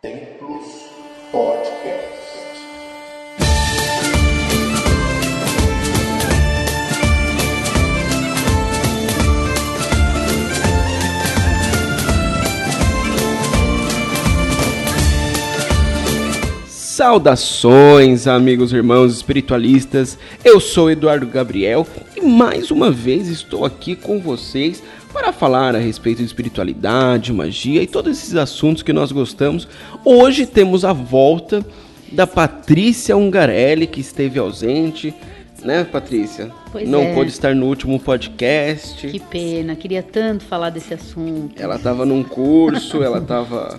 Templos Podcast. Saudações, amigos, irmãos espiritualistas. Eu sou Eduardo Gabriel e mais uma vez estou aqui com vocês para falar a respeito de espiritualidade, magia e todos esses assuntos que nós gostamos. Hoje temos a volta da Patrícia Ungarelli, que esteve ausente, né, Patrícia? Pois Não é. pôde estar no último podcast. Que pena, queria tanto falar desse assunto. Ela estava num curso, ela estava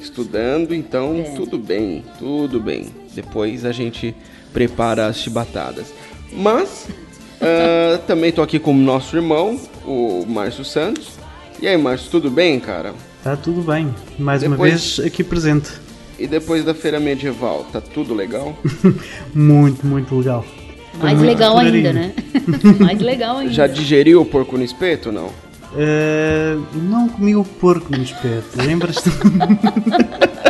estudando, então É. tudo bem, tudo bem. Depois a gente prepara as chibatadas. Mas ah, também tô aqui com o nosso irmão, o Márcio Santos. E aí, Márcio, tudo bem, cara? Tá tudo bem. Mais uma Depois- vez aqui presente. E depois da feira medieval, tá tudo legal? Muito, muito legal. Foi Mais muito legal ainda, né? Mais legal ainda. Já digeriu o porco no espeto, não? Eh, não comi o porco no espeto, lembras-te?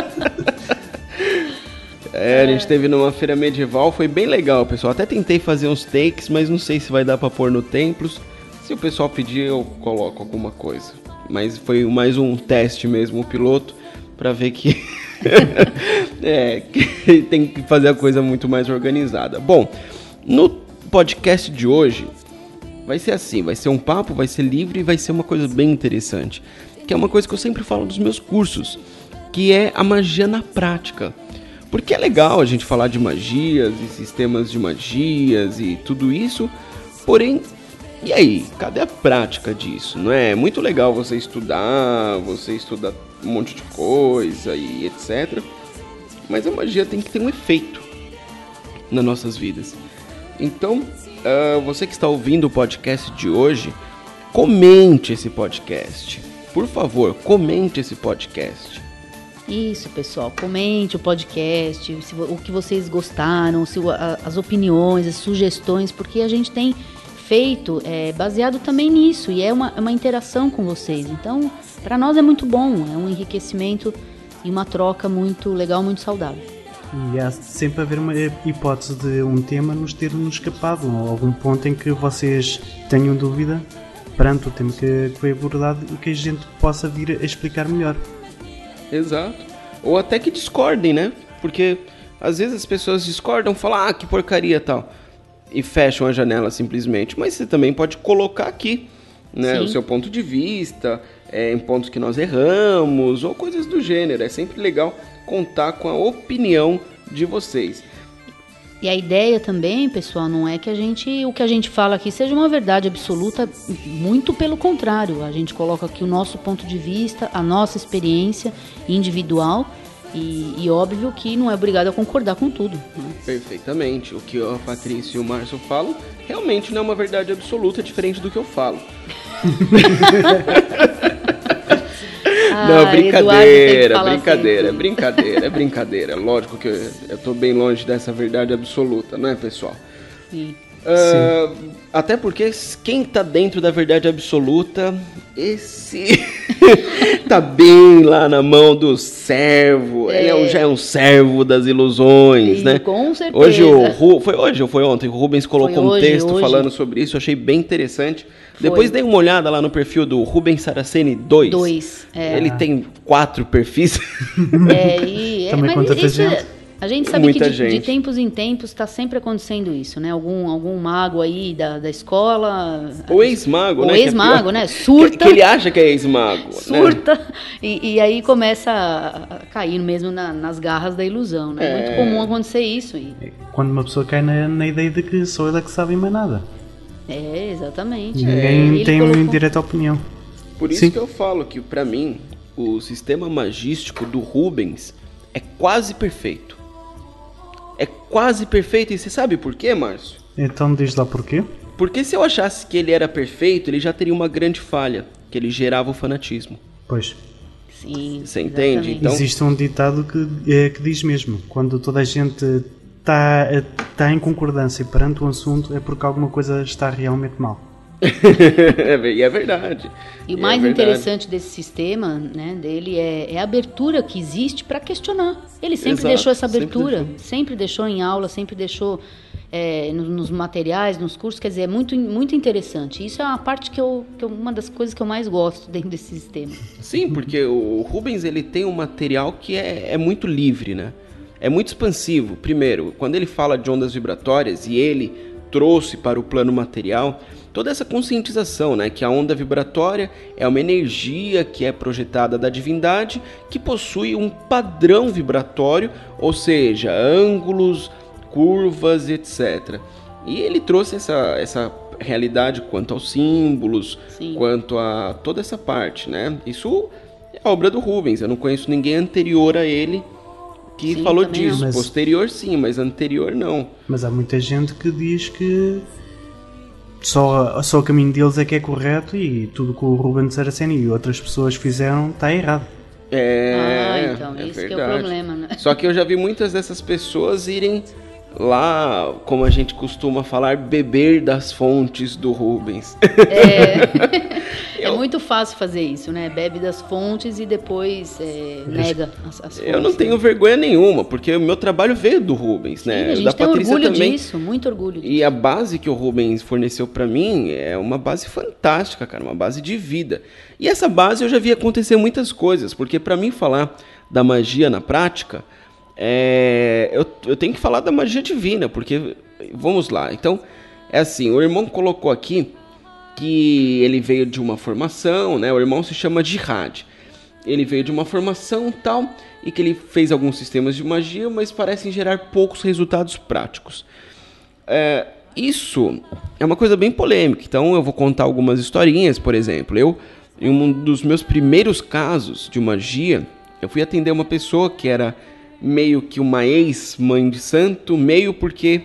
É, a gente teve numa feira medieval, foi bem legal, pessoal. Até tentei fazer uns takes, mas não sei se vai dar pra pôr no Templos. Se o pessoal pedir, eu coloco alguma coisa. Mas foi mais um teste mesmo, o piloto, pra ver que. é, que tem que fazer a coisa muito mais organizada. Bom, no podcast de hoje, vai ser assim, vai ser um papo, vai ser livre e vai ser uma coisa bem interessante, que é uma coisa que eu sempre falo dos meus cursos, que é a magia na prática. Porque é legal a gente falar de magias e sistemas de magias e tudo isso, porém, e aí, cadê a prática disso? Não é? É muito legal você estudar, você estudar um monte de coisa e etc. Mas a magia tem que ter um efeito nas nossas vidas. Então, ah, você que está ouvindo o podcast de hoje, comente esse podcast. Por favor, comente esse podcast. Isso, pessoal. Comente o podcast, se o que vocês gostaram, se a- as opiniões, as sugestões, porque a gente tem feito é, baseado também nisso e é uma, é uma interação com vocês. Então, para nós é muito bom, é um enriquecimento e uma troca muito legal, muito saudável. E há sempre haver uma hipótese de um tema nos ter nos escapado, ou algum ponto em que vocês tenham dúvida perante o tema que foi abordado e que a gente possa vir a explicar melhor. Exato. Ou até que discordem, né? Porque às vezes as pessoas discordam, falam, ah, que porcaria tal. E fecham a janela simplesmente. Mas você também pode colocar aqui, né? Sim. O seu ponto de vista, é, em pontos que nós erramos, ou coisas do gênero. É sempre legal contar com a opinião de vocês. E a ideia também, pessoal, não é que a gente, o que a gente fala aqui seja uma verdade absoluta, muito pelo contrário. A gente coloca aqui o nosso ponto de vista, a nossa experiência individual e, e óbvio que não é obrigado a concordar com tudo. né? Perfeitamente. O que a Patrícia e o Márcio falam realmente não é uma verdade absoluta, diferente do que eu falo. Não, Ah, brincadeira, falar brincadeira, sempre. brincadeira, é brincadeira. Lógico que eu, eu tô bem longe dessa verdade absoluta, não é, pessoal? Sim. Ah, até porque quem tá dentro da verdade absoluta, esse tá bem lá na mão do servo. Ele é um- já é um servo das ilusões, Sim, né? com certeza. Hoje o Ru, foi hoje ou foi ontem? O Rubens colocou Foi um hoje, texto hoje. falando sobre isso, eu achei bem interessante. Foi. Depois dei uma olhada lá no perfil do Rubens Saraceni 2. Dois. É, Ele tem quatro perfis. é, e, é, Também mas isso é- gente. a gente sabe Muita que de, de tempos em tempos está sempre acontecendo isso, né? Algum, algum mago aí da, da escola. o ex-mago, O né? que é ex-mago, né? Surta. Que, que ele acha que é ex-mago. né? surta e, e aí começa a, cair mesmo na- nas garras da ilusão, né? É muito comum acontecer isso. E, Quando uma pessoa cai na, na ideia de que sou ela que sabe mais nada. É, exatamente. Ninguém Ele tem uma colocou- direta opinião. Por isso Sim. que eu falo que, pra mim, o sistema magístico do Rubens é quase perfeito. É quase perfeito. E você sabe por quê, Márcio? Então diz lá porquê. Porque se eu achasse que ele era perfeito, ele já teria uma grande falha, que ele gerava o fanatismo. Pois. Sim, Você entende? Então- Existe um ditado que, é, que diz mesmo: quando toda a gente está tá em concordância perante o assunto, é porque alguma coisa está realmente mal. e é verdade. E o é mais verdade. interessante desse sistema, né, dele é, é a abertura que existe para questionar. Ele sempre Exato, deixou essa sempre abertura, deixou. sempre deixou. em aula, sempre deixou é, no- nos materiais, nos cursos. Quer dizer, é muito, muito interessante. Isso é uma parte que eu, que eu- uma das coisas que eu mais gosto dentro desse sistema. Sim, porque o Rubens ele tem um material que é, é muito livre, né? É muito expansivo. Primeiro, quando ele fala de ondas vibratórias e ele trouxe para o plano material toda essa conscientização, né? Que a onda vibratória é uma energia que é projetada da divindade que possui um padrão vibratório, ou seja, ângulos, curvas, etc. E ele trouxe essa, essa realidade quanto aos símbolos, Sim. quanto a toda essa parte, né? Isso é obra do Rubens. Eu não conheço ninguém anterior a ele que Sim, falou disso. Mas- Posterior sim, mas anterior não. Mas há muita gente que diz que só, só o caminho deles é que é correto e tudo que o Ruben de Saraceni e outras pessoas fizeram está errado. É, ah, então, é esse que é o verdade. problema, né? Só que eu já vi muitas dessas pessoas irem lá, como a gente costuma falar, beber das fontes do Rubens. É muito fácil fazer isso, né? Bebe das fontes e depois é, nega as, as fontes. Eu não tenho vergonha nenhuma, porque o meu trabalho veio do Rubens, né? Sim, a gente da tem Patrícia orgulho também. disso, muito orgulho disso. E a base que o Rubens forneceu pra mim é uma base fantástica, cara, uma base de vida. E essa base eu já vi acontecer muitas coisas, porque pra mim falar da magia na prática, é, eu, eu tenho que falar da magia divina, porque vamos lá. Então, é assim, o irmão colocou aqui que ele veio de uma formação, né? O irmão se chama Jihad. Ele veio de uma formação tal e que ele fez alguns sistemas de magia, mas parecem gerar poucos resultados práticos. É, isso é uma coisa bem polêmica. Então eu vou contar algumas historinhas, por exemplo. Eu, em um dos meus primeiros casos de magia, eu fui atender uma pessoa que era meio que uma ex-mãe de santo, meio porque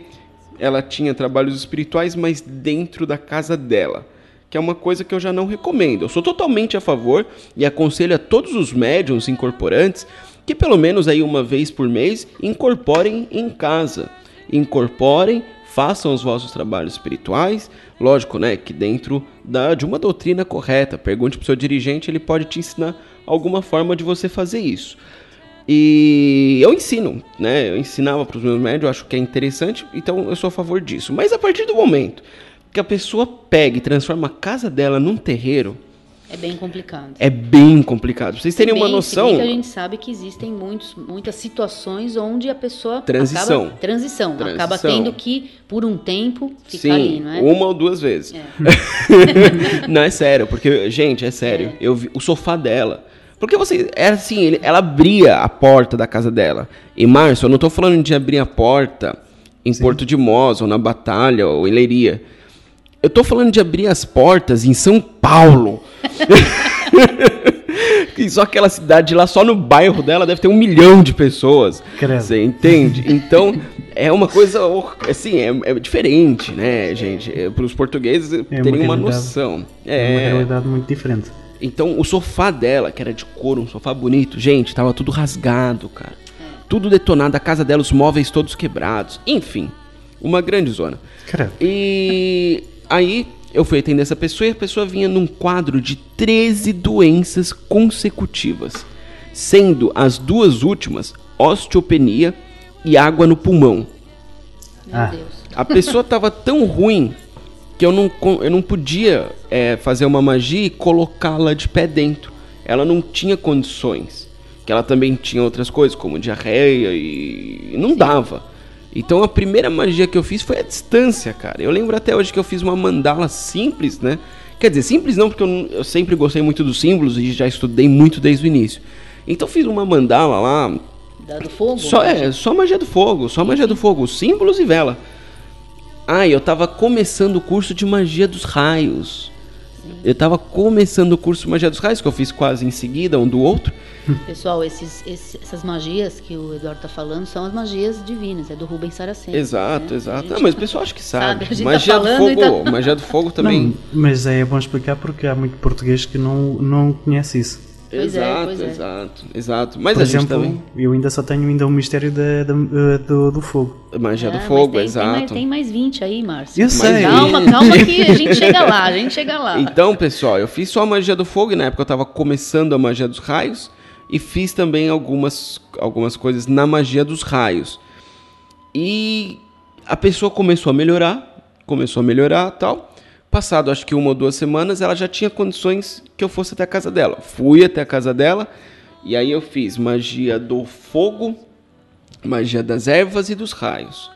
ela tinha trabalhos espirituais, mas dentro da casa dela. Que é uma coisa que eu já não recomendo. Eu sou totalmente a favor e aconselho a todos os médiums incorporantes que pelo menos aí uma vez por mês incorporem em casa. Incorporem, façam os vossos trabalhos espirituais, lógico, né, que dentro da, de uma doutrina correta. Pergunte para o seu dirigente, ele pode te ensinar alguma forma de você fazer isso. E eu ensino, né? Eu ensinava para os meus médios, eu acho que é interessante, então eu sou a favor disso. Mas a partir do momento que a pessoa pega e transforma a casa dela num terreiro, É bem complicado. é bem complicado. Pra vocês terem uma bem- se noção. bem que a gente sabe que existem muitos, muitas situações onde a pessoa Transição. acaba, transição, acaba Transição. tendo que por um tempo ficar Sim, ali, não é? uma ou duas vezes. não, é sério, porque, gente, é sério. Eu vi o sofá dela. Porque você. Era assim, ele- ela abria a porta da casa dela. E, Márcio, eu não tô falando de abrir a porta em Porto de Mós, ou na Batalha, ou em Leiria. Eu tô falando de abrir as portas em São Paulo. Só aquela cidade lá, só no bairro dela deve ter um milhão de pessoas. Credo. Você entende? Então, é uma coisa, assim, é, é diferente, né, gente? Para os portugueses uma terem uma realidade. noção. É uma É, realidade muito diferente. Então, o sofá dela, que era de couro, um sofá bonito, gente, tava tudo rasgado, cara. Tudo detonado, a casa dela, os móveis todos quebrados. Enfim, uma grande zona. Credo. E aí eu fui atender essa pessoa e a pessoa vinha num quadro de 13 doenças consecutivas, sendo as duas últimas osteopenia e água no pulmão. Meu Ah. Deus. A pessoa tava tão ruim que eu não, eu não podia é, fazer uma magia e colocá-la de pé dentro. Ela não tinha condições. Que ela também tinha outras coisas, como diarreia e não dava. Então a primeira magia que eu fiz foi a distância, cara. Eu lembro até hoje que eu fiz uma mandala simples, né? Quer dizer, simples não, porque eu, eu sempre gostei muito dos símbolos e já estudei muito desde o início. Então fiz uma mandala lá, Da do fogo? só, é, só magia do fogo, só magia do fogo, símbolos e vela. Ah, eu tava começando o curso de magia dos raios. Eu tava começando o curso de magia dos raios, que eu fiz quase em seguida, um do outro. Pessoal, esses, esses- essas magias que o Eduardo tá falando são as magias divinas, é do Rubens Saraceni. Exato, né? exato. Gente- Não, mas o pessoal acha que sabe. Sabe, a gente tá magia do fogo, tá- magia do fogo também. Não, mas é bom explicar porque há muito português que não, não conhece isso. Pois é, exato, pois é. exato, exato. Mas Por a gente exemplo, também. eu ainda só tenho ainda o mistério da, da- do, do fogo. Magia Ah, do mas fogo, tem, exato. Tem mais, tem mais 20 aí, Márcio. Eu sei. Calma, calma que a gente chega lá, a gente chega lá. Então, pessoal, eu fiz só a magia do fogo e na época eu tava começando a magia dos raios e fiz também algumas, algumas coisas na magia dos raios. E a pessoa começou a melhorar, começou a melhorar tal. Passado acho que uma ou duas semanas, ela já tinha condições que eu fosse até a casa dela. Fui até a casa dela e aí eu fiz magia do fogo, magia das ervas e dos raios.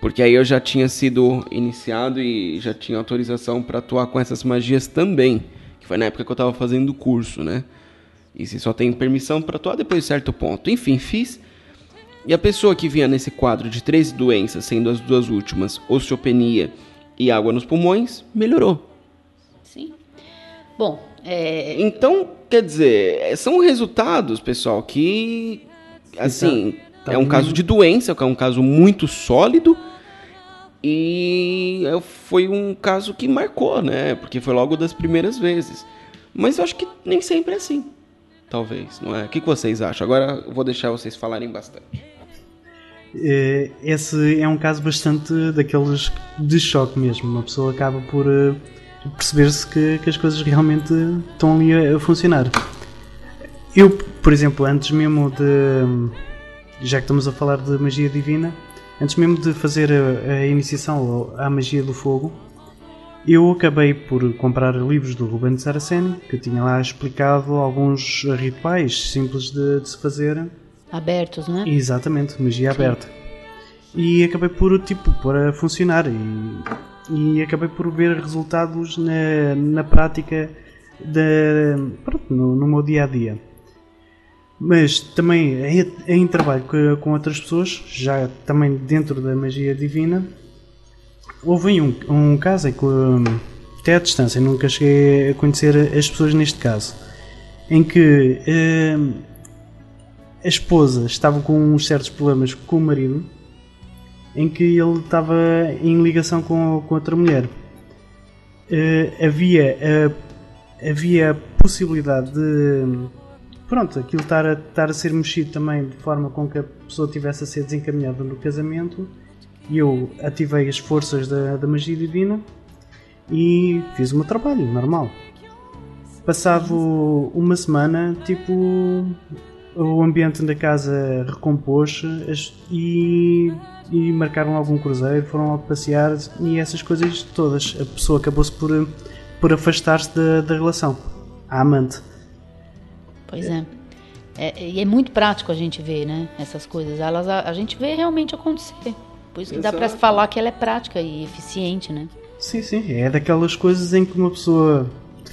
Porque aí eu já tinha sido iniciado e já tinha autorização para atuar com essas magias também. Que foi na época que eu estava fazendo o curso, né? E se só tem permissão para atuar depois de certo ponto. Enfim, fiz. E a pessoa que vinha nesse quadro de três doenças, sendo as duas últimas osteopenia e água nos pulmões, melhorou. Sim. Bom, é, Então, quer dizer, são resultados, pessoal, que assim, tá é um bem. caso de doença, é um caso muito sólido e foi um caso que marcou, né? Porque foi logo das primeiras vezes. Mas eu acho que nem sempre é assim. Talvez, não é? O que que vocês acham? Agora eu vou deixar vocês falarem bastante. Eh, Esse é um caso bastante daqueles de choque mesmo. Uma pessoa acaba por eh, perceber-se que, que as coisas realmente estão ali a, a funcionar. Eu, por exemplo, antes mesmo de. Já que estamos a falar de magia divina, antes mesmo de fazer a, a iniciação à magia do fogo, eu acabei por comprar livros do Ruben Saraceni, que tinha lá explicado alguns rituais simples de, de se fazer abertos, né? Exatamente, magia aberta. E acabei por, tipo, pôr a funcionar e, e acabei por ver resultados na, na prática da, pronto, no, no meu dia a dia. Mas também em, em trabalho com, com outras pessoas, já também dentro da magia divina, houve um, um caso em que, hum, até à distância, nunca cheguei a conhecer as pessoas neste caso, em que hum, a esposa estava com uns certos problemas com o marido, em que ele estava em ligação com, com outra mulher. Eh, havia, a, havia a possibilidade de pronto, aquilo estar a, estar a ser mexido também de forma com que a pessoa tivesse a ser desencaminhada no casamento e eu ativei as forças da, da magia divina e fiz o meu trabalho normal. Passado uma semana, tipo, o ambiente da casa recompôs e, e marcaram algum cruzeiro, foram logo passear e essas coisas todas. A pessoa acabou-se por, por afastar-se da, da relação, a amante. Pois é. É, E é muito prático a gente ver, né? Essas coisas. Elas, a, a gente vê realmente acontecer. Por isso que dá pra Exato. falar que ela é prática e eficiente, né? Sim, sim, é daquelas coisas em que uma pessoa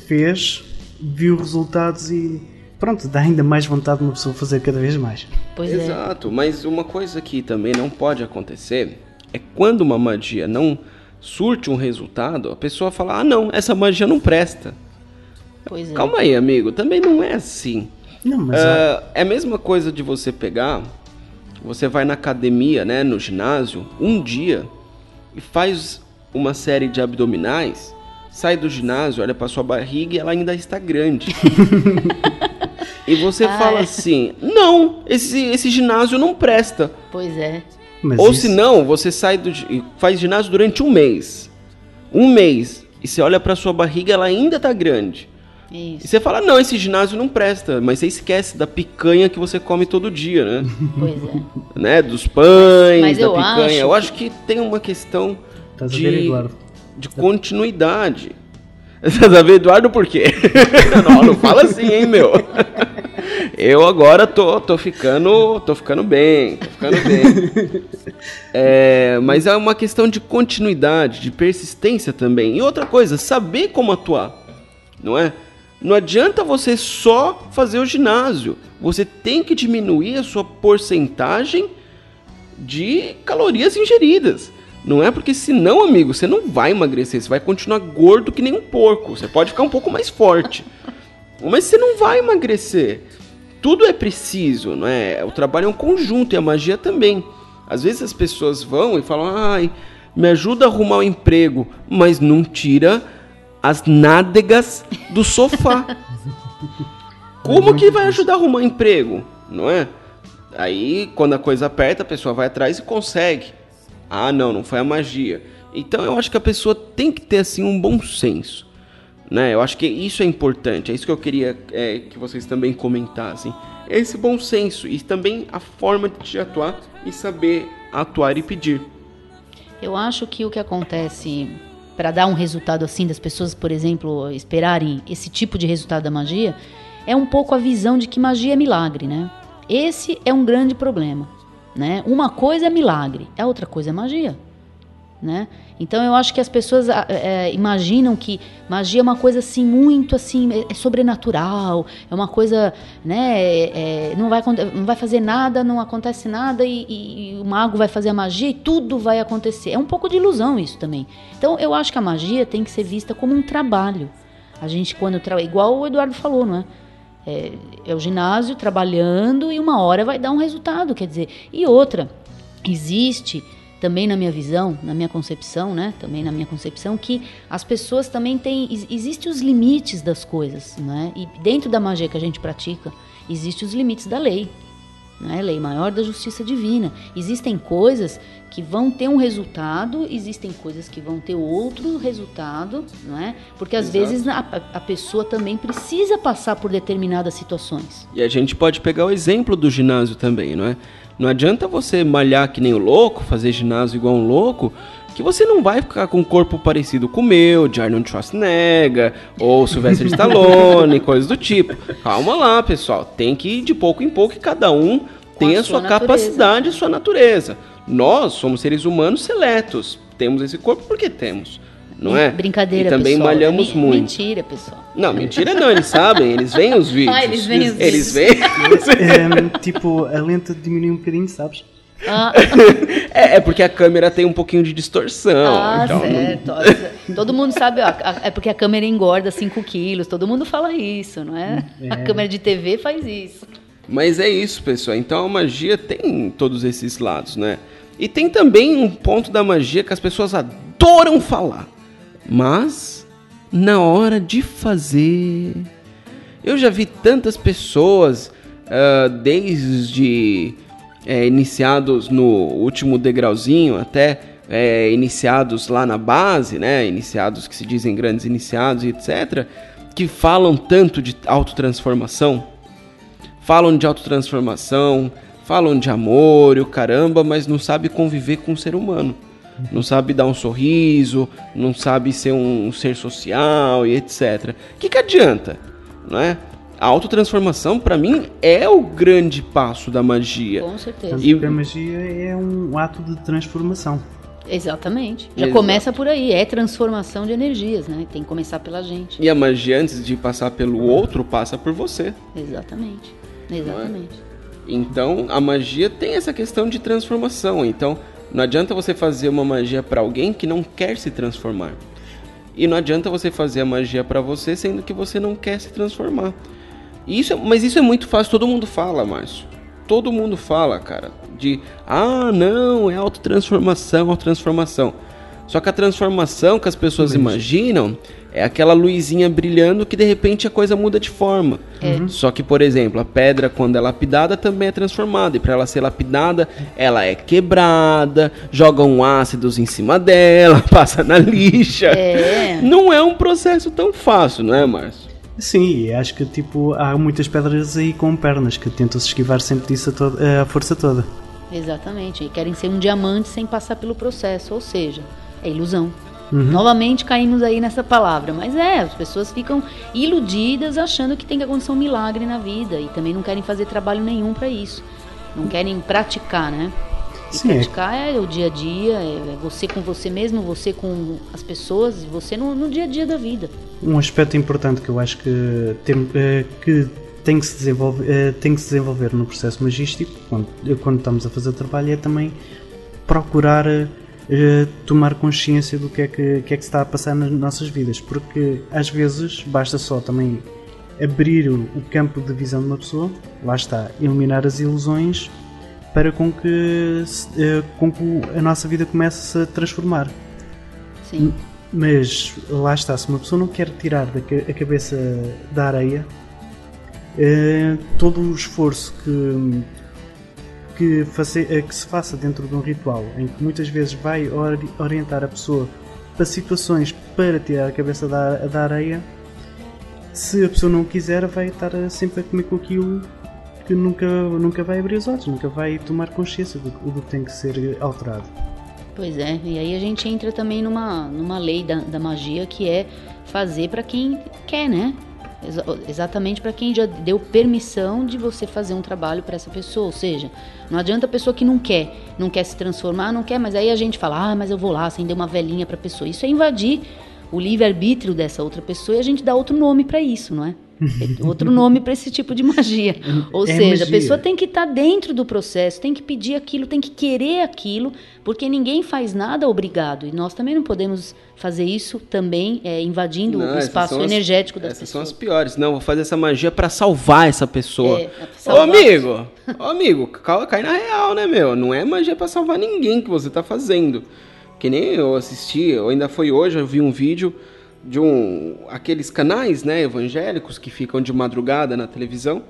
fez, viu resultados e pronto, dá ainda mais vontade de uma pessoa fazer cada vez mais. Pois é. Exato, mas uma coisa que também não pode acontecer é quando uma magia não surte um resultado, a pessoa fala: ah, não, essa magia não presta. Pois é. Calma aí, amigo, também não é assim. Não, mas Ah, é a mesma coisa de você pegar, você vai na academia, né, no ginásio, um dia e faz uma série de abdominais, sai do ginásio, olha pra sua barriga e ela ainda está grande. e você Ah, fala é. assim: não, esse, esse ginásio não presta. Pois é. mas Ou isso- se não, você sai do e faz ginásio durante um mês. Um mês. E você olha pra sua barriga, ela ainda tá grande. E Isso. você fala, não, esse ginásio não presta. Mas você esquece da picanha que você come todo dia, né? Pois é. né? Dos pães, Mas da eu picanha. acho eu que- acho que tem uma questão a de, de continuidade. A ver, Eduardo, por quê? não, não fala assim, hein, meu? Eu agora tô, tô ficando. tô ficando bem, tô ficando bem. É, mas é uma questão de continuidade, de persistência também. E outra coisa, saber como atuar, não é? Não adianta você só fazer o ginásio. Você tem que diminuir a sua porcentagem de calorias ingeridas. Não é porque senão, amigo, você não vai emagrecer, você vai continuar gordo que nem um porco. Você pode ficar um pouco mais forte. Mas você não vai emagrecer. Tudo é preciso, não é? O trabalho é um conjunto e a magia também. Às vezes as pessoas vão e falam: "Ai, me ajuda a arrumar um emprego", mas não tira as nádegas do sofá. Como que vai ajudar a arrumar emprego, não é? Aí, quando a coisa aperta, a pessoa vai atrás e consegue. Ah, não, não foi a magia. Então, eu acho que a pessoa tem que ter assim um bom senso, né? Eu acho que isso é importante. É isso que eu queria é, que vocês também comentassem. Esse bom senso e também a forma de atuar e saber atuar e pedir. Eu acho que o que acontece para dar um resultado assim das pessoas, por exemplo, esperarem esse tipo de resultado da magia, é um pouco a visão de que magia é milagre, né? Esse é um grande problema, né? Uma coisa é milagre, a outra coisa é magia, né? Então eu acho que as pessoas é, imaginam que magia é uma coisa assim muito assim é, é sobrenatural, é uma coisa, né? É, é não vai não vai fazer nada, não acontece nada e, e, e, o mago vai fazer a magia e tudo vai acontecer. É um pouco de ilusão isso também. Então eu acho que a magia tem que ser vista como um trabalho. A gente quando igual o Eduardo falou, não é? É, é o ginásio trabalhando e uma hora vai dar um resultado, quer dizer. E outra, existe também na minha visão, na minha concepção, né? Também na minha concepção que as pessoas também têm existem os limites das coisas, né? E dentro da magia que a gente pratica, existem os limites da lei né? lei maior da justiça divina. Existem coisas que vão ter um resultado, existem coisas que vão ter outro resultado, não é? Porque às Exato. vezes a, a, pessoa também precisa passar por determinadas situações. E a gente pode pegar o exemplo do ginásio também, não é? Não adianta você malhar que nem o louco, fazer ginásio igual um louco, que você não vai ficar com um corpo parecido com o meu, de Arnold Schwarzenegger, ou Sylvester Stallone, coisas do tipo. Calma lá, pessoal. Tem que ir de pouco em pouco e cada um tem a, a sua, sua capacidade e sua natureza. Nós somos seres humanos seletos. Temos esse corpo porque temos. Não é? Brincadeira, E também pessoal. malhamos é muito. Mentira, pessoal. Não, mentira não, eles sabem, eles veem os vídeos. Ah, eles veem os Eles vídeos. veem. É, tipo, a lenta diminui um bocadinho, sabes? Ah, É, é porque a câmera tem um pouquinho de distorção. ah então não- certo. Todo mundo sabe, ó, é porque a câmera engorda 5 quilos. Todo mundo fala isso, não é? A câmera de TV faz isso. Mas é isso, pessoal. Então a magia tem todos esses lados, né? E tem também um ponto da magia que as pessoas adoram falar. Mas na hora de fazer. Eu já vi tantas pessoas, ah, desde é, iniciados no último degrauzinho até é, iniciados lá na base, né? Iniciados que se dizem grandes iniciados e etc. Que falam tanto de autotransformação falam de autotransformação, falam de amor e o caramba, mas não sabe conviver com o ser humano. Não sabe dar um sorriso, não sabe ser um ser social e etc. O que, que adianta? Não é? A autotransformação, para mim, é o grande passo da magia. Com certeza. E- que a magia é um ato de transformação. Exatamente. Já Exato. começa por aí. É transformação de energias, né? Tem que começar pela gente. E a magia, antes de passar pelo outro, passa por você. Exatamente. Exatamente. Então, a magia tem essa questão de transformação. Então, não adianta você fazer uma magia para alguém que não quer se transformar. E não adianta você fazer a magia para você sendo que você não quer se transformar. Isso, é- mas isso é muito fácil, todo mundo fala, Márcio. Todo mundo fala, cara, de ah, não, é autotransformação, autotransformação. Só que a transformação que as pessoas imaginam é aquela luzinha brilhando que de repente a coisa muda de forma. Só que, por exemplo, a pedra, quando é lapidada, também é transformada. E para ela ser lapidada, ela é quebrada, jogam ácidos em cima dela, passa na lixa. É. Não é um processo tão fácil, não é, Márcio? Sim, acho que tipo, há muitas pedras aí com pernas que tentam se esquivar sempre disso a, toda- a força toda. Exatamente. E querem ser um diamante sem passar pelo processo. Ou seja, é ilusão. Novamente caímos aí nessa palavra. Mas é, as pessoas ficam iludidas achando que tem que acontecer um milagre na vida. E também não querem fazer trabalho nenhum para isso. Não querem praticar, né? E Sim, é. praticar é o dia a dia, é você com você mesmo, você com as pessoas, você no, no dia a dia da vida. Um aspecto importante que eu acho que tem, eh, que tem que se desenvolver, eh, tem que se desenvolver no processo magístico, quando, quando estamos a fazer trabalho, é também procurar eh, tomar consciência do que é que, que é que está a passar nas nossas vidas, porque às vezes basta só também abrir o, o campo de visão de uma pessoa, lá está, eliminar as ilusões para com que, eh, com que a nossa vida comece a transformar. Sim. Mas lá está, se uma pessoa não quer tirar a cabeça da areia, eh, todo o esforço que, que, face- eh, que se faça dentro de um ritual, em que muitas vezes vai ori- orientar a pessoa para situações para tirar a cabeça da, da areia, se a pessoa não quiser, vai estar sempre a comer com aquilo que nunca, nunca vai abrir os olhos, nunca vai tomar consciência do, do que tem que ser alterado. Pois é, e aí a gente entra também numa, numa lei da, da magia que é fazer para quem quer, né? Exa- exatamente para quem já deu permissão de você fazer um trabalho para essa pessoa. Ou seja, não adianta a pessoa que não quer, não quer se transformar, não quer, mas aí a gente fala, ah, mas eu vou lá acender uma velhinha para pessoa. Isso é invadir o livre-arbítrio dessa outra pessoa e a gente dá outro nome para isso, não é? É outro nome para esse tipo de magia. Ou É seja, magia. a pessoa tem que estar dentro do processo, tem que pedir aquilo, tem que querer aquilo, porque ninguém faz nada obrigado. E nós também não podemos fazer isso também é, invadindo Não, o essas espaço são as- energético das Essas são pessoas. as piores. Não, vou fazer essa magia pra salvar essa pessoa. É, pra Ô salvar- amigo, ô amigo, cai na real, né, meu? Não é magia pra salvar ninguém que você tá fazendo. Que nem eu assisti, ou ainda foi hoje, eu vi um vídeo de um aqueles canais, né, evangélicos que ficam de madrugada na televisão.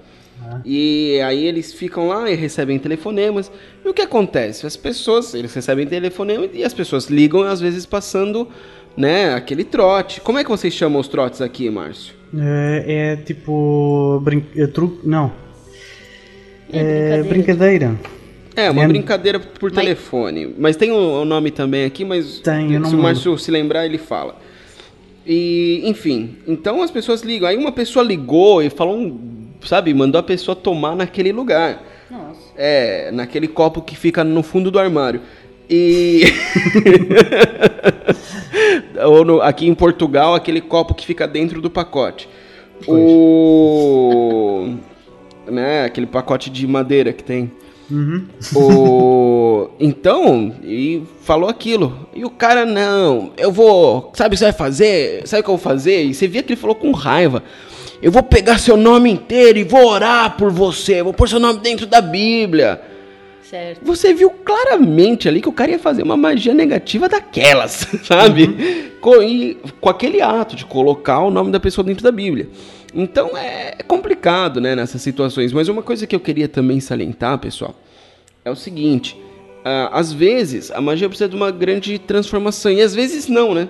E aí eles ficam lá e recebem telefonemas. E o que acontece? As pessoas, eles recebem telefonema e as pessoas ligam às vezes passando, né, aquele trote. Como é que vocês chamam os trotes aqui, Márcio? Eh, é tipo. Brin eh, truque. Não. É É brincadeira. É, uma É- brincadeira por telefone. Mas tem um, um nome também aqui, mas Tem, se o. Márcio se lembrar, ele fala. E, enfim, então as pessoas ligam. Aí uma pessoa ligou e falou, sabe, mandou a pessoa tomar naquele lugar. Nossa. É, naquele copo que fica no fundo do armário. E. Ou no- aqui em Portugal, aquele copo que fica dentro do pacote. O. Né, aquele pacote de madeira que tem. Uhum. O... Então, e falou aquilo. E o cara, não, eu vou. Sabe o que você vai fazer? Sabe o que eu vou fazer? E você via que ele falou com raiva. Eu vou pegar seu nome inteiro e vou orar por você. Vou pôr seu nome dentro da Bíblia. Certo. Você viu claramente ali que o cara ia fazer uma magia negativa daquelas, sabe? Com, e, com aquele ato de colocar o nome da pessoa dentro da Bíblia. Então é complicado, né, nessas situações. Mas uma coisa que eu queria também salientar, pessoal, é o seguinte: ah, às vezes a magia precisa de uma grande transformação, e às vezes não, né?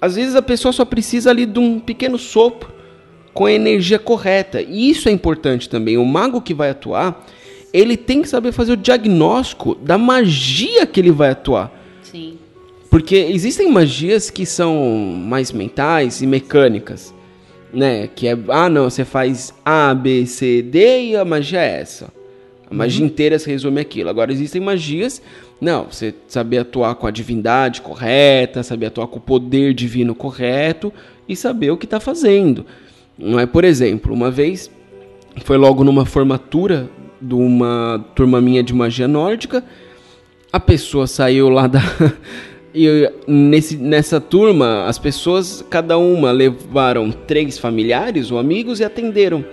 Às vezes a pessoa só precisa ali de um pequeno sopro com a energia correta. E isso é importante também. O mago que vai atuar, ele tem que saber fazer o diagnóstico da magia que ele vai atuar. Sim. Porque existem magias que são mais mentais e mecânicas, né? Que é, ah, não, você faz A, B, C, D e a magia é essa. A magia inteira se resume aquilo. Agora existem magias, não, você saber atuar com a divindade correta, saber atuar com o poder divino correto e saber o que está fazendo. Não é, por exemplo, uma vez foi logo numa formatura de uma turma minha de magia nórdica, a pessoa saiu lá da. E nesse, nessa turma, as pessoas, cada uma levaram três familiares ou amigos e atenderam.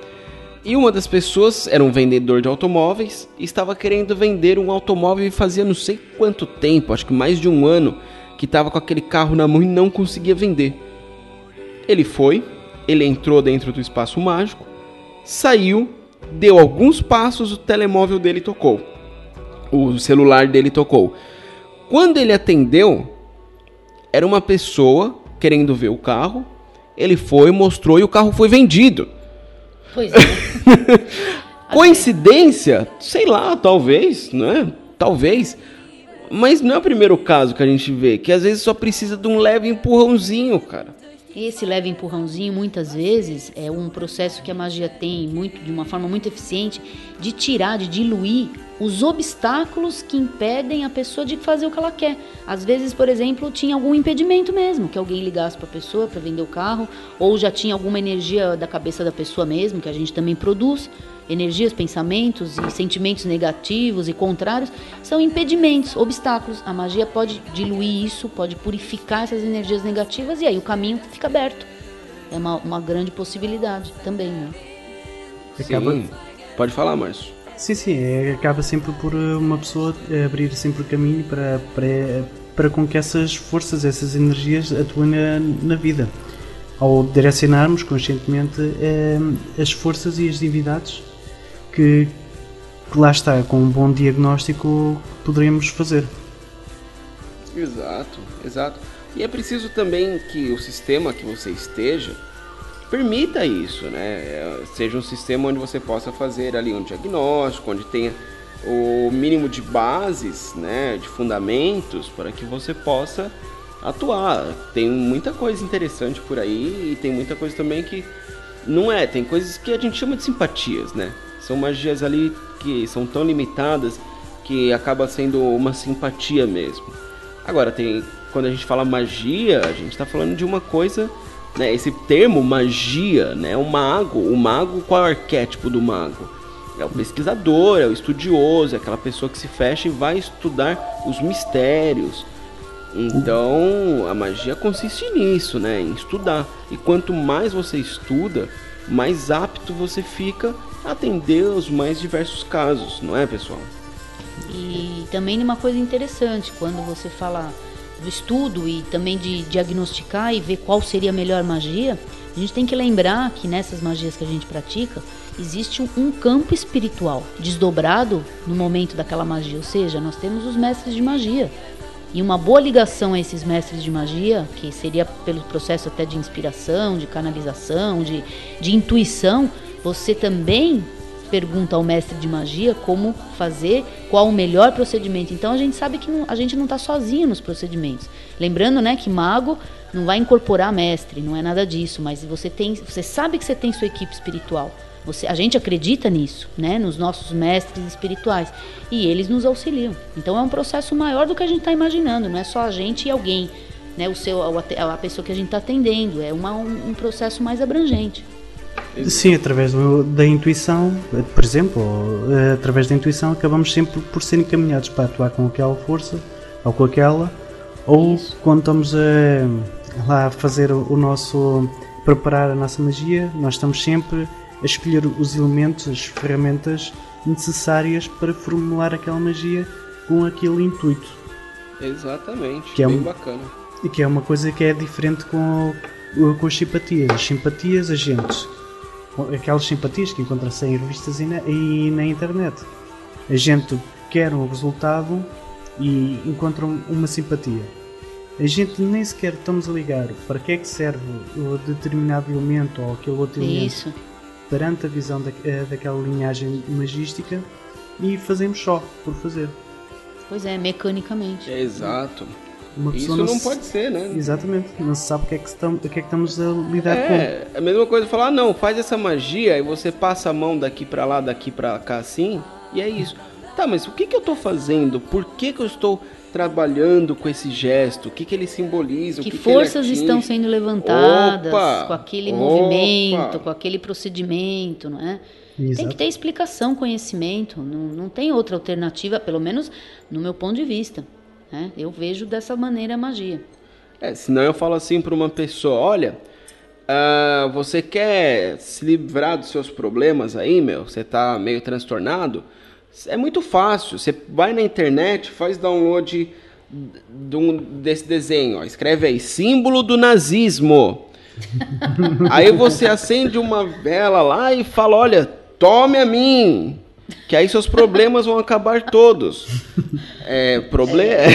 E uma das pessoas era um vendedor de automóveis e estava querendo vender um automóvel e fazia não sei quanto tempo, acho que mais de um ano, que estava com aquele carro na mão e não conseguia vender. Ele foi, ele entrou dentro do espaço mágico, saiu, deu alguns passos, o telemóvel dele tocou. O celular dele tocou. Quando ele atendeu, era uma pessoa querendo ver o carro. Ele foi, mostrou e o carro foi vendido. Pois é. Coincidência? Sei lá, talvez, né? Talvez. Mas não é o primeiro caso que a gente vê, que às vezes só precisa de um leve empurrãozinho, cara. Esse leve empurrãozinho, muitas vezes, é um processo que a magia tem muito, de uma forma muito eficiente de tirar, de diluir os obstáculos que impedem a pessoa de fazer o que ela quer. Às vezes, por exemplo, tinha algum impedimento mesmo, que alguém ligasse para a pessoa para vender o carro, ou já tinha alguma energia da cabeça da pessoa mesmo, que a gente também produz. Energias, pensamentos e sentimentos negativos e contrários são impedimentos, obstáculos. A magia pode diluir isso, pode purificar essas energias negativas e aí o caminho fica aberto. É uma, uma grande possibilidade também, né? Acaba- Sim. Pode falar, Márcio. Sim, sim, é, acaba sempre por eh, uma pessoa abrir sempre o caminho para, para, para com que essas forças, essas energias atuem na, na vida. ao direcionarmos conscientemente eh, as forças e as divindades que, que lá está, com um bom diagnóstico poderíamos fazer. Exato, exato. E é preciso também que o sistema que você esteja permita isso, né? É, seja um sistema onde você possa fazer ali um diagnóstico, onde tenha o mínimo de bases, né, de fundamentos para que você possa atuar. Tem muita coisa interessante por aí e tem muita coisa também que não é, tem coisas que a gente chama de simpatias, né? São magias ali que são tão limitadas que acaba sendo uma simpatia mesmo. Agora tem quando a gente fala magia, a gente está falando de uma coisa, né? Esse termo magia, né? O mago, o mago, qual é o arquétipo do mago? É o pesquisador, é o estudioso, é aquela pessoa que se fecha e vai estudar os mistérios. Então, a magia consiste nisso, né? Em estudar. E quanto mais você estuda, mais apto você fica a atender os mais diversos casos, não é, pessoal? E também uma coisa interessante, quando você fala do estudo e também de diagnosticar e ver qual seria a melhor magia, a gente tem que lembrar que nessas magias que a gente pratica, existe um, campo espiritual desdobrado no momento daquela magia. Ou seja, nós temos os mestres de magia. E uma boa ligação a esses mestres de magia, que seria pelo processo até de inspiração, de canalização, de, de intuição, você também pergunta ao mestre de magia como fazer, qual o melhor procedimento. Então a gente sabe que não, a gente não está sozinho nos procedimentos. Lembrando, né, que mago não vai incorporar mestre, não é nada disso, mas você tem, você sabe que você tem sua equipe espiritual. Você, a gente acredita nisso, né, nos nossos mestres espirituais e eles nos auxiliam. Então é um processo maior do que a gente está imaginando. Não é só a gente e alguém, né, o seu, a, a pessoa que a gente está atendendo. É uma, um, um processo mais abrangente. Sim, através do, da intuição, por exemplo, eh, através da intuição acabamos sempre por ser encaminhados para atuar com aquela força ou com aquela, ou Isso. quando estamos a, lá a fazer o, o nosso, preparar a nossa magia, nós estamos sempre a escolher os elementos, as ferramentas necessárias para formular aquela magia com aquele intuito. Exatamente, que é bem um, bacana. E que é uma coisa que é diferente com, com as simpatias. As simpatias a gente aquelas simpatias que encontra-se em revistas e na, e na, internet. A gente quer um resultado e encontra uma simpatia. A gente nem sequer estamos a ligar para que é que serve o determinado elemento ou aquele outro Isso. elemento perante a visão da, eh, daquela linhagem magística e fazemos só por fazer. Pois é, mecanicamente. É, exato. Isso não, não, pode ser, né? Exatamente, não se sabe o que é que, estamos, o que, é que estamos a lidar é, com. É, a mesma coisa falar, ah, não, faz essa magia e você passa a mão daqui para lá, daqui para cá assim, e é isso. Tá, mas o que, que eu estou fazendo? Por que, que eu estou trabalhando com esse gesto? O que, que ele simboliza? Que, que forças que estão sendo levantadas opa, com aquele opa. movimento, com aquele procedimento, não é? Exato. Tem que ter explicação, conhecimento, não, não tem outra alternativa, pelo menos no meu ponto de vista. Né? Eu vejo dessa maneira a magia. É, senão eu falo assim para uma pessoa, olha, uh, você quer se livrar dos seus problemas aí, meu? Você tá meio transtornado? É muito fácil. Você vai na internet, faz download desse desenho, ó, escreve aí símbolo do nazismo. aí você acende uma vela lá e fala, olha, tome a mim. Que aí seus problemas vão acabar todos. É, problema.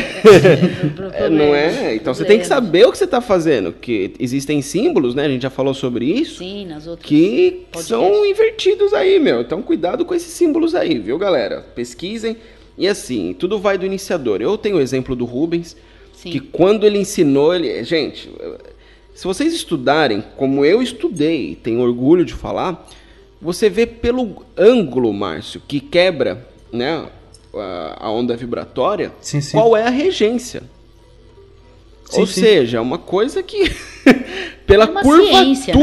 É, é, não é? Então você tem que saber o que você está fazendo. Que existem símbolos, né? A gente já falou sobre isso. Sim, nas outras. Que podcasts. são invertidos aí, meu. Então cuidado com esses símbolos aí, viu, galera? Pesquisem. E assim, tudo vai do iniciador. Eu tenho o exemplo do Rubens, Sim. que quando ele ensinou, ele. Gente, se vocês estudarem como eu estudei, tenho orgulho de falar você vê pelo ângulo, Márcio, que quebra né, a onda vibratória, sim, sim. qual é a regência. Sim, Ou seja, é uma coisa que pela é curvatura ciência,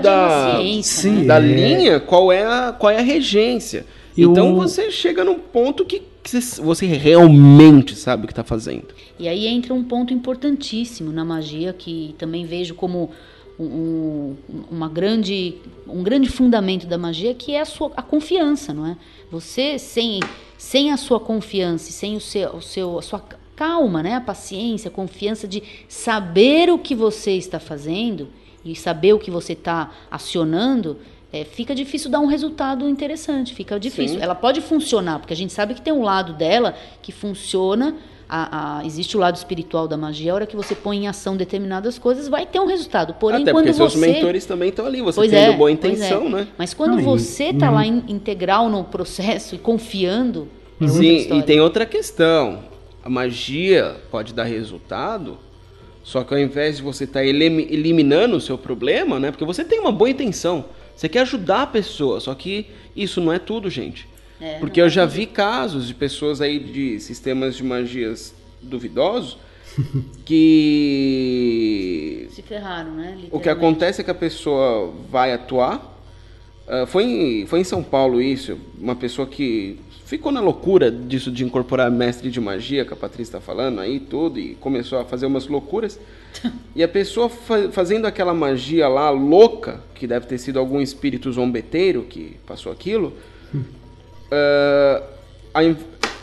da, é ciência, né? da linha, qual é a, qual é a regência. E então o... você chega num ponto que você realmente sabe o que está fazendo. E aí entra um ponto importantíssimo na magia que também vejo como um, uma grande, um grande fundamento da magia que é a sua a confiança, não é? Você sem, sem a sua confiança, sem o seu, o seu, a sua calma, né? A paciência, a confiança de saber o que você está fazendo, e saber o que você está acionando, é, fica difícil dar um resultado interessante, fica difícil. Sim. Ela pode funcionar, porque a gente sabe que tem um lado dela que funciona. A, a- existe o lado espiritual da magia. A hora que você põe em ação determinadas coisas, vai ter um resultado. Porém, Até quando porque seus você mentores também estão ali, você Pois tendo é, boa pois intenção, é. né? Mas quando Não, você está lá in- integral no processo e confiando, é Sim, história. e tem outra questão. A magia pode dar resultado, só que ao invés de você estar eliminando o seu problema, né? Porque você tem uma boa intenção. Você quer ajudar a pessoa, só que isso não é tudo, gente. É, Porque eu é já tudo. vi casos de pessoas aí de sistemas de magias duvidosos que Se ferraram, né? o que acontece é que a pessoa vai atuar. ah, foi, em, foi em São Paulo isso. Uma pessoa que ficou na loucura disso de incorporar mestre de magia, que a Patrícia está falando aí, tudo, e começou a fazer umas loucuras. e a pessoa fa- fazendo aquela magia lá louca, que deve ter sido algum espírito zombeteiro que passou aquilo. ah, a,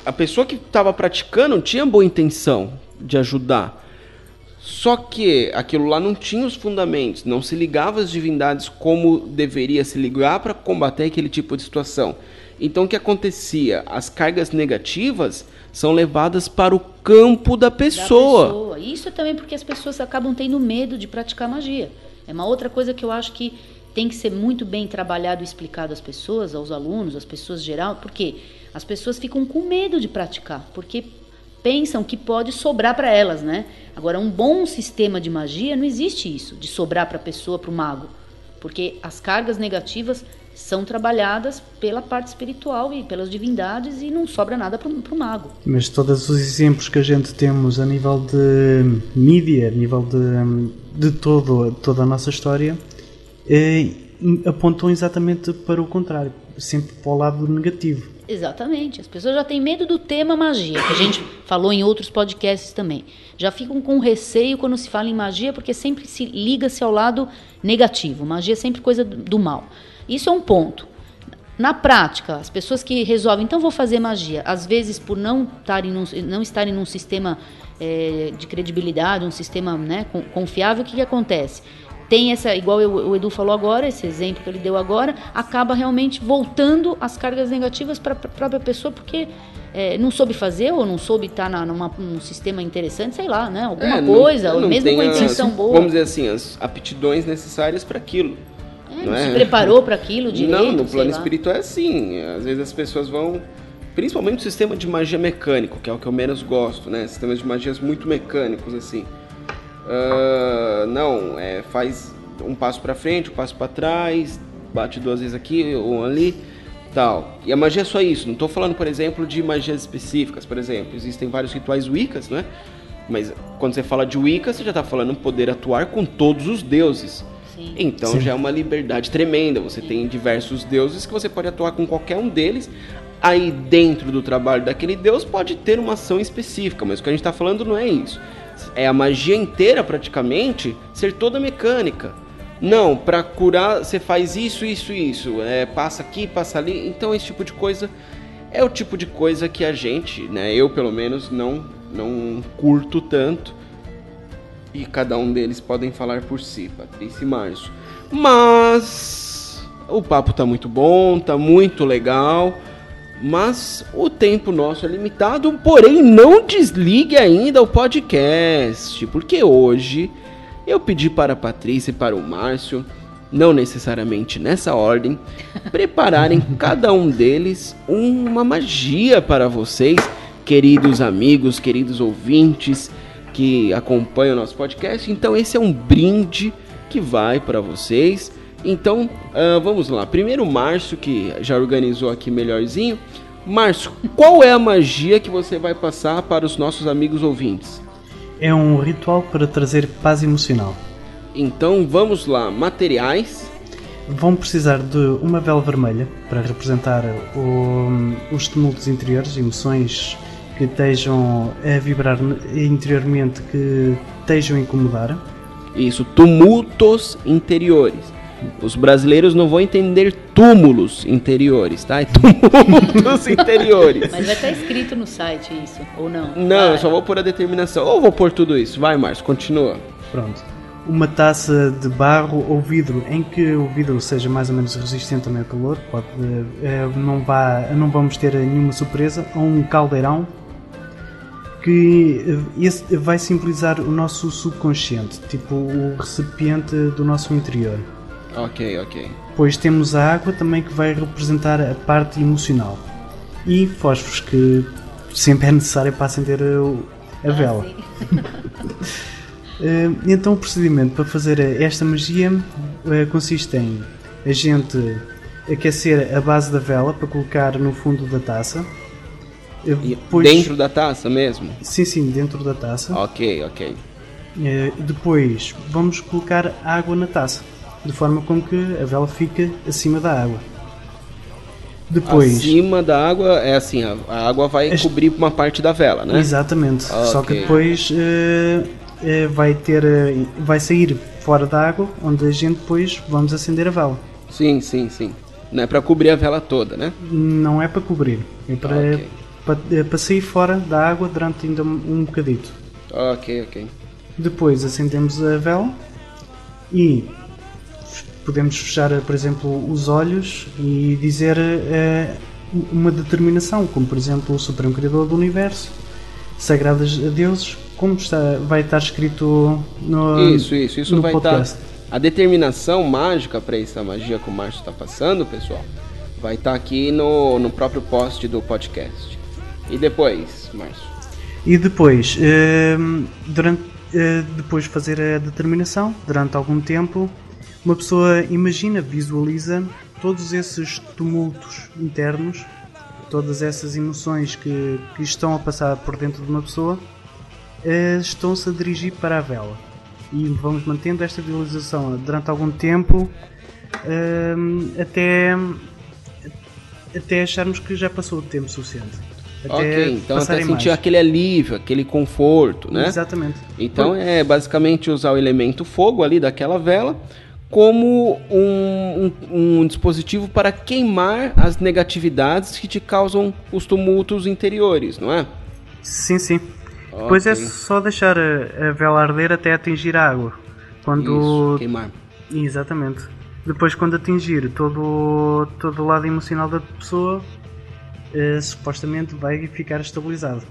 a pessoa que estava praticando tinha boa intenção de ajudar. Só que aquilo lá não tinha os fundamentos, não se ligava às divindades como deveria se ligar para combater aquele tipo de situação. Então o que acontecia? As cargas negativas são levadas para o campo da da pessoa. pessoa. Isso também porque as pessoas acabam tendo medo de praticar magia. É uma outra coisa que eu acho que tem que ser muito bem trabalhado e explicado às pessoas, aos alunos, às pessoas geral, porque as pessoas ficam com medo de praticar, porque pensam que pode sobrar para elas, né? Agora, um bom sistema de magia não existe isso, de sobrar para a pessoa, para o mago, porque as cargas negativas são trabalhadas pela parte espiritual e pelas divindades e não sobra nada para o mago. Mas todos os exemplos que a gente temos a nível de mídia, a nível de, de todo, toda a nossa história, apontam exatamente para o contrário, sempre para o lado negativo. Exatamente. As pessoas já têm medo do tema magia, que a gente falou em outros podcasts também. Já ficam com receio quando se fala em magia, porque sempre se liga-se ao lado negativo. Magia é sempre coisa do- mal. Isso é um ponto. Na prática, as pessoas que resolvem, então vou fazer magia, às vezes por não estarem num, não estarem num sistema eh, de credibilidade, um sistema né, con- confiável, o que, que acontece? Tem essa, igual eu- o Edu falou agora, esse exemplo que ele deu agora, acaba realmente voltando as cargas negativas para a própria pessoa, porque eh, não soube fazer ou não soube estar numa, num sistema interessante, sei lá, né? Alguma É, não- coisa, ou não mesmo com a intenção boa. Vamos dizer assim, as aptidões necessárias para aquilo. É, não não é? se preparou para aquilo direito, Não, no plano lá. espiritual é assim. Às vezes as pessoas vão. Principalmente o sistema de magia mecânico, que é o que eu menos gosto, né? Sistemas de magias muito mecânicos, assim. Ah, não, é, faz um passo pra frente, um passo pra trás, bate duas vezes aqui ou ali, tal. E a magia é só isso. Não tô falando, por exemplo, de magias específicas. Por exemplo, existem vários rituais Wiccas, né? Mas quando você fala de Wicca, você já tá falando poder atuar com todos os deuses. Sim. Então Sim. já é uma liberdade tremenda. Você tem diversos deuses que você pode atuar com qualquer um deles. Aí dentro do trabalho daquele deus pode ter uma ação específica, mas o que a gente está falando não é isso. É a magia inteira praticamente ser toda mecânica. Não, para curar você faz isso, isso, isso. É, passa aqui, passa ali. Então esse tipo de coisa é o tipo de coisa que a gente, né, eu pelo menos não não curto tanto. E cada um deles podem falar por si, Patrícia e Márcio. Mas o papo tá muito bom, tá muito legal. Mas o tempo nosso é limitado, porém não desligue ainda o podcast, porque hoje eu pedi para a Patrícia e para o Márcio, não necessariamente nessa ordem, prepararem cada um deles uma magia para vocês, queridos amigos, queridos ouvintes que acompanham o nosso podcast. Então esse é um brinde que vai para vocês. Então ah, vamos lá. Primeiro Márcio que já organizou aqui melhorzinho. Márcio, qual é a magia que você vai passar para os nossos amigos ouvintes? É um ritual para trazer paz emocional. Então vamos lá, materiais. Vão precisar de uma vela vermelha para representar o- os tumultos interiores, emoções que estejam a vibrar interiormente, que estejam a incomodar. Isso, tumultos interiores. Os brasileiros não vão entender túmulos interiores, tá? É tumultos interiores. Mas vai estar escrito no site isso, ou não? Não, eu Vai. só vou pôr a determinação. Ou vou pôr tudo isso. Vai, Márcio, continua. Pronto. uma taça de barro ou vidro em que o vidro seja mais ou menos resistente também ao calor, pode, eh, não, vá, não vamos ter nenhuma surpresa, ou um caldeirão que eh, esse vai simbolizar o nosso subconsciente, tipo o recipiente do nosso interior. Ok, ok. Depois temos a água também que vai representar a parte emocional. E fósforos que sempre é necessário para acender a, a vela. Eh, então o procedimento para fazer esta magia eh, consiste em a gente aquecer a base da vela para colocar no fundo da taça. Eh, Depois, Dentro da taça mesmo? Sim, sim, dentro da taça. Ok, ok. Depois vamos colocar água na taça, de forma com que a vela fique acima da água. Depois, Acima da água é assim, a, a água vai Este- cobrir uma parte da vela, né? exatamente. Só que depois eh, eh, vai ter, eh, vai sair fora da água, onde a gente depois vamos acender a vela. Sim, sim, sim. Não é pra cobrir a vela toda, né? Não é para cobrir, é para, Ok. para, para sair fora da água durante ainda um um bocadito. Ok, ok. Depois acendemos a vela e podemos fechar, por exemplo, os olhos e dizer eh, uma determinação, como por exemplo o Supremo Criador do Universo, Sagradas a Deuses, como está, vai estar escrito no, Isso, isso, isso no vai estar. podcast. A determinação mágica para essa magia que o Márcio está passando, pessoal, vai estar aqui no, no próprio post do podcast. E depois, Márcio? E depois, ehm, durante, eh, depois de fazer a determinação, durante algum tempo, uma pessoa imagina, visualiza todos esses tumultos internos, todas essas emoções que, que estão a passar por dentro de uma pessoa, eh, estão-se a dirigir para a vela. E vamos mantendo esta visualização durante algum tempo, ehm, até, até acharmos que já passou o tempo suficiente. Ok, então até sentir mais. aquele alívio, aquele conforto, né? Exatamente. Então é basicamente usar o elemento fogo ali daquela vela como um, um- um dispositivo para queimar as negatividades que te causam os tumultos interiores, não é? Sim, sim. Depois é só deixar a, a vela arder até atingir a água. Quando. Isso, queimar. Exatamente. Depois, quando atingir todo, todo o lado emocional da pessoa, eh, supostamente vai ficar estabilizado.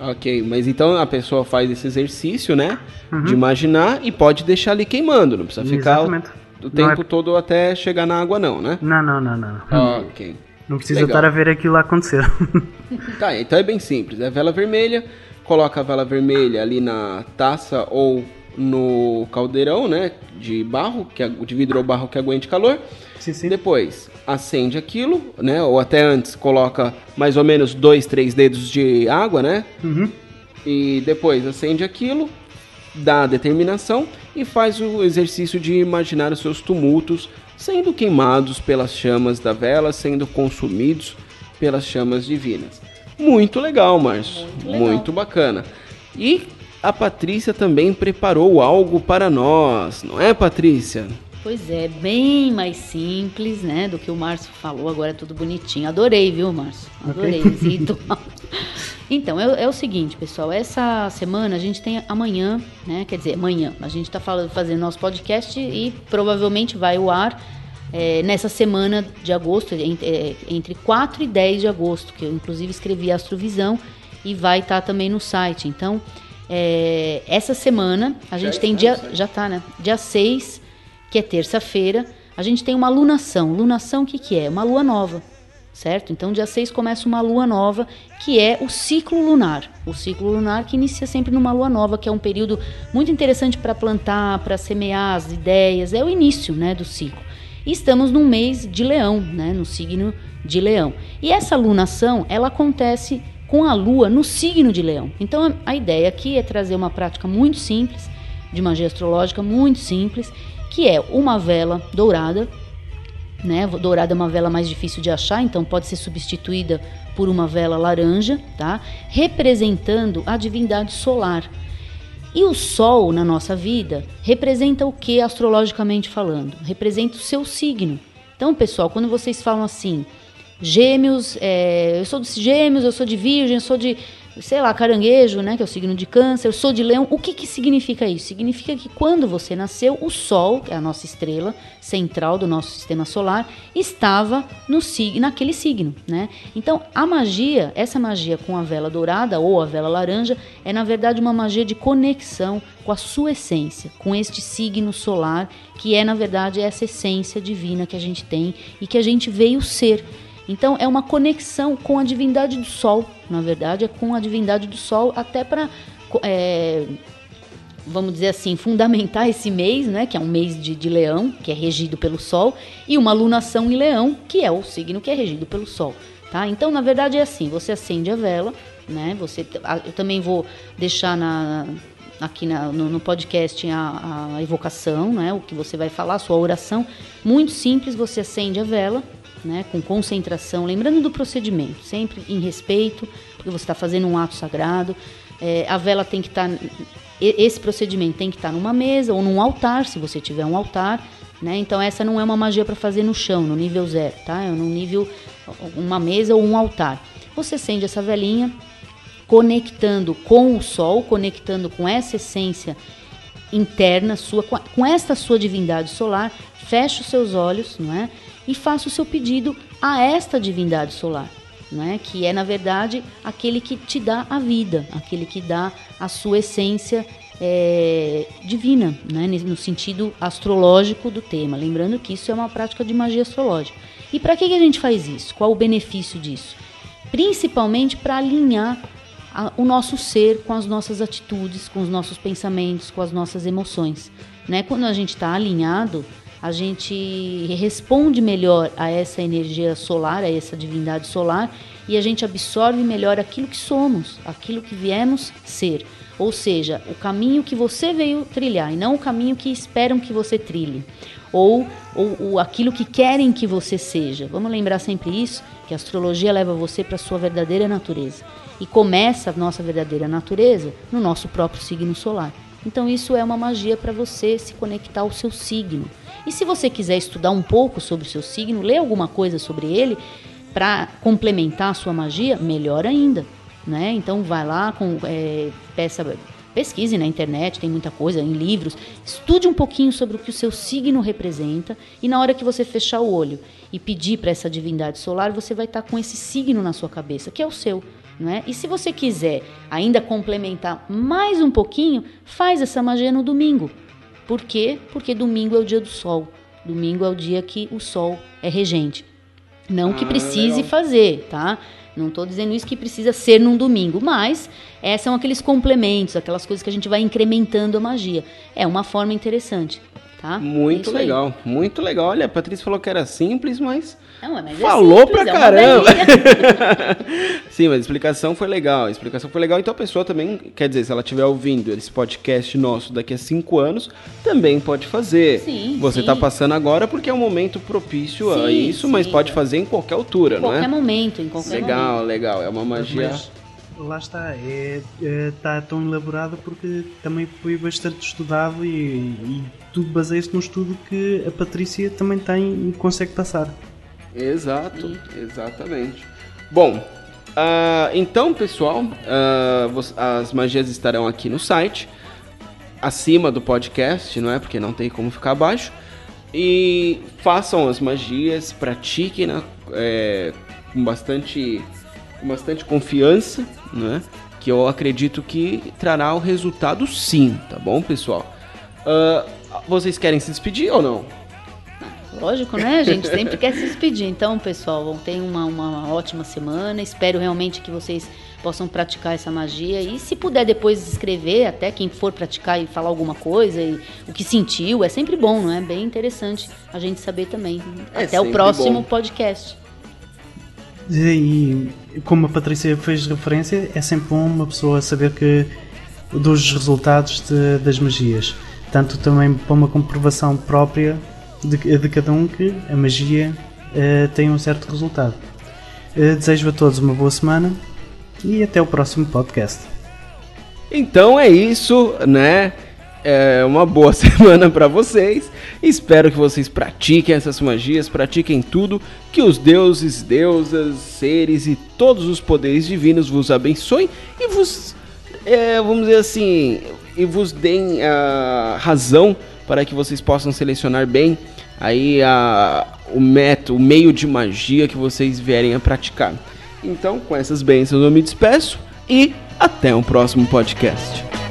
Ok, mas então a pessoa faz esse exercício, né? De imaginar e pode deixar ali queimando, não precisa ficar o, Exatamente. o tempo é- todo até chegar na água, não, né? Não, não, não, não. Ok. Não precisa Legal. estar a ver aquilo acontecer. Tá, então é bem simples. É vela vermelha, coloca a vela vermelha ali na taça ou no caldeirão, né? De barro, que, de vidro ou barro que aguente calor. sim, sim. Depois acende aquilo, né? Ou até antes coloca mais ou menos dois, três dedos de água, né? Uhum. E depois acende aquilo, dá a determinação e faz o exercício de imaginar os seus tumultos sendo queimados pelas chamas da vela, sendo consumidos pelas chamas divinas. Muito legal, Márcio. Muito legal. Muito bacana. E a Patrícia também preparou algo para nós, não é, Patrícia? Pois é, bem mais simples, né, do que o Márcio falou, agora é tudo bonitinho. Adorei, viu, Márcio? Adorei esse ritual. Então, é, é o seguinte, pessoal, essa semana a gente tem amanhã, né, quer dizer, amanhã, a gente tá falando, fazendo nosso podcast e provavelmente vai ao ar é, nessa semana de agosto, é, entre 4 e 10 de agosto, que eu inclusive escrevi Astrovisão e vai estar também no site. Então, é, essa semana a gente tem dia. Já tá, né? Dia 6, que é terça-feira, a gente tem uma lunação. Lunação o que, que é? Uma lua nova, certo? Então, dia 6 começa uma lua nova, que é o ciclo lunar. O ciclo lunar que inicia sempre numa lua nova, que é um período muito interessante para plantar, para semear as ideias, é o início né, do ciclo. E estamos num mês de leão, né, no signo de leão. E essa lunação, ela acontece com a lua no signo de leão. Então, a ideia aqui é trazer uma prática muito simples, de magia astrológica muito simples, que é uma vela dourada, né? Dourada é uma vela mais difícil de achar, então pode ser substituída por uma vela laranja, tá? Representando a divindade solar. E o Sol na nossa vida representa o que astrologicamente falando? Representa o seu signo. Então, pessoal, quando vocês falam assim, Gêmeos, é, eu sou de Gêmeos, eu sou de Virgem, eu sou de sei lá, caranguejo, né, que é o signo de câncer, sou de leão. O que, que significa isso? Significa que quando você nasceu, o Sol, que é a nossa estrela central do nosso sistema solar, estava no naquele signo, né? Então, a magia, essa magia com a vela dourada ou a vela laranja, é na verdade uma magia de conexão com a sua essência, com este signo solar, que é na verdade essa essência divina que a gente tem e que a gente veio ser. Então é uma conexão com a divindade do Sol, na verdade, é com a divindade do Sol, até para, é, vamos dizer assim, fundamentar esse mês, né, que é um mês de, de Leão, que é regido pelo Sol, e uma lunação em Leão, que é o signo que é regido pelo Sol. Tá? Então, na verdade, é assim: você acende a vela, né? Você, eu também vou deixar na, aqui na, no, no, podcast a, a, evocação, né? O que você vai falar, a sua oração. Muito simples, você acende a vela, né, com concentração, lembrando do procedimento, sempre em respeito, porque você está fazendo um ato sagrado. É, a vela tem que estar. Tá, esse procedimento tem que estar tá numa mesa ou num altar, se você tiver um altar. Né? Então, essa não é uma magia para fazer no chão, no nível zero, tá? É no nível. uma mesa ou um altar. Você acende essa velinha, conectando com o sol, conectando com essa essência interna sua, com esta sua divindade solar, fecha os seus olhos, não é? E faça o seu pedido a esta divindade solar, né? que é, na verdade, aquele que te dá a vida, aquele que dá a sua essência é, divina, né? no sentido astrológico do tema. Lembrando que isso é uma prática de magia astrológica. E para que, que a gente faz isso? Qual o benefício disso? Principalmente para alinhar o nosso ser com as nossas atitudes, com os nossos pensamentos, com as nossas emoções. Né? Quando a gente está alinhado, a gente responde melhor a essa energia solar, a essa divindade solar, e a gente absorve melhor aquilo que somos, aquilo que viemos ser. Ou seja, o caminho que você veio trilhar e não o caminho que esperam que você trilhe. Ou, ou, ou aquilo que querem que você seja. Vamos lembrar sempre isso, que a astrologia leva você para a sua verdadeira natureza. E começa a nossa verdadeira natureza no nosso próprio signo solar. Então isso é uma magia para você se conectar ao seu signo. E se você quiser estudar um pouco sobre o seu signo, ler alguma coisa sobre ele para complementar a sua magia, melhor ainda, né? Então vai lá com é, peça pesquise na internet, tem muita coisa, em livros, estude um pouquinho sobre o que o seu signo representa e na hora que você fechar o olho e pedir para essa divindade solar, você vai estar tá com esse signo na sua cabeça, que é o seu. Né? E se você quiser ainda complementar mais um pouquinho, faz essa magia no domingo. Por quê? Porque domingo é o dia do sol. Domingo é o dia que o sol é regente. Não que ah, precise legal. fazer, tá? Não estou dizendo isso que precisa ser num domingo, mas é, são aqueles complementos, aquelas coisas que a gente vai incrementando a magia. É uma forma interessante, tá? Muito é legal, muito legal. Olha, a Patrícia falou que era simples, mas não, mas é Falou é simples, pra caramba! Sim, mas a explicação foi legal. A explicação foi legal. Então a pessoa também, quer dizer, se ela estiver ouvindo esse podcast nosso daqui a cinco anos, também pode fazer. Sim, Você está passando agora porque é um momento propício sim, a isso, sim. mas pode fazer em qualquer altura, em não é? Em qualquer momento, em qualquer legal, momento. Legal, É uma magia. Mas, lá está, é, é, está tão elaborado porque também foi bastante estudado e, e tudo baseia-se no estudo que a Patrícia também tem e consegue passar. Exato, exatamente. Bom, uh, então pessoal, uh, as magias estarão aqui no site, acima do podcast, não é? Porque não tem como ficar abaixo. E façam as magias, pratiquem né? é, com bastante, com bastante confiança, não é? Que eu acredito que trará o resultado sim, tá bom, pessoal? Uh, vocês querem se despedir ou não? Lógico, né? A gente sempre quer se despedir. Então, pessoal, tenham uma, uma ótima semana. Espero realmente que vocês possam praticar essa magia. E se puder depois escrever, até quem for praticar e falar alguma coisa, e o que sentiu, é sempre bom, não é? Bem interessante a gente saber também. É até o próximo bom. podcast. E como a Patrícia fez referência, é sempre bom uma pessoa saber que dos resultados de, das magias. Tanto também para uma comprovação própria de, de cada um que a magia uh, tem um certo resultado. Uh, desejo a todos uma boa semana e até o próximo podcast. Então é isso, né? é, uma boa semana para vocês. Espero que vocês pratiquem essas magias, pratiquem tudo. Que os deuses, deusas, seres e todos os poderes divinos vos abençoem e vos, é, vamos dizer assim, e vos deem a razão para que vocês possam selecionar bem aí a, o método, o meio de magia que vocês vierem a praticar. Então, com essas bênçãos eu me despeço e até o próximo podcast.